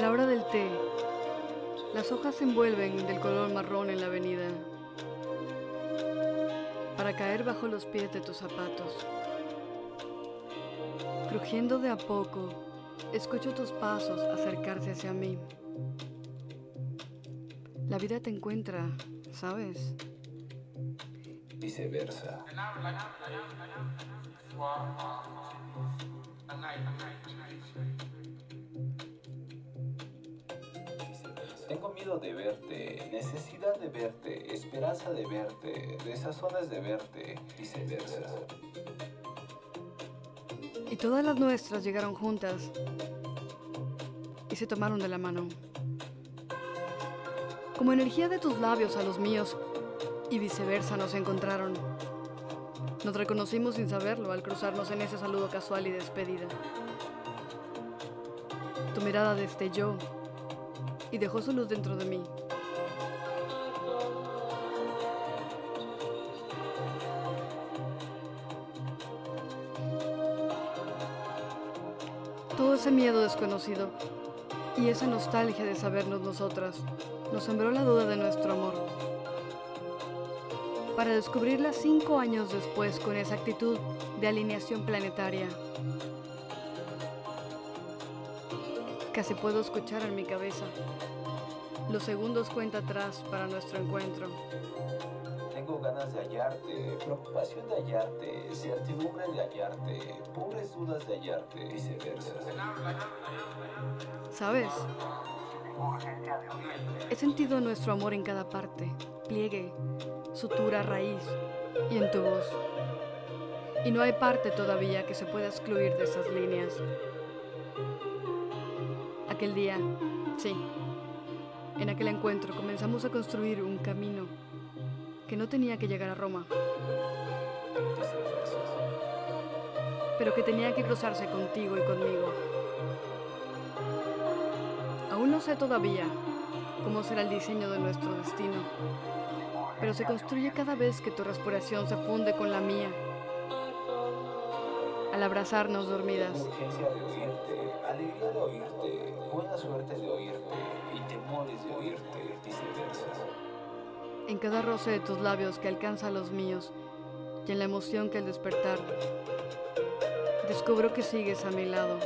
repente, las hojas se envuelven del color marrón en la avenida para caer bajo los pies de tus zapatos. Crujiendo de a poco, escucho tus pasos acercarse hacia mí. La vida te encuentra, ¿sabes? Viceversa. De verte, necesidad de verte, esperanza de verte, desazones de verte, viceversa. Y todas las nuestras llegaron juntas y se tomaron de la mano. Como energía de tus labios a los míos y viceversa nos encontraron. Nos reconocimos sin saberlo al cruzarnos en ese saludo casual y despedida. Tu mirada destelló y dejó su luz dentro de mí. Todo ese miedo desconocido y esa nostalgia de sabernos nosotras nos sembró la duda de nuestro amor. Para descubrirla cinco años después con esa actitud de alineación planetaria. Casi puedo escuchar en mi cabeza los segundos cuenta atrás para nuestro encuentro. Tengo ganas de hallarte, preocupación de hallarte, certidumbre de hallarte, pobres dudas de hallarte, viceversa. ¿Sabes? He sentido nuestro amor en cada parte, pliegue, sutura, raíz y en tu voz. Y no hay parte todavía que se pueda excluir de esas líneas. Aquel día, sí, en aquel encuentro comenzamos a construir un camino que no tenía que llegar a Roma, pero que tenía que cruzarse contigo y conmigo. Aún no sé todavía cómo será el diseño de nuestro destino, pero se construye cada vez que tu respiración se funde con la mía. Al abrazarnos dormidas, oírte, buena suerte de oírte y temores de oírte, viceversa. en cada roce de tus labios que alcanza los míos y en la emoción que al despertar, descubro que sigues a mi lado.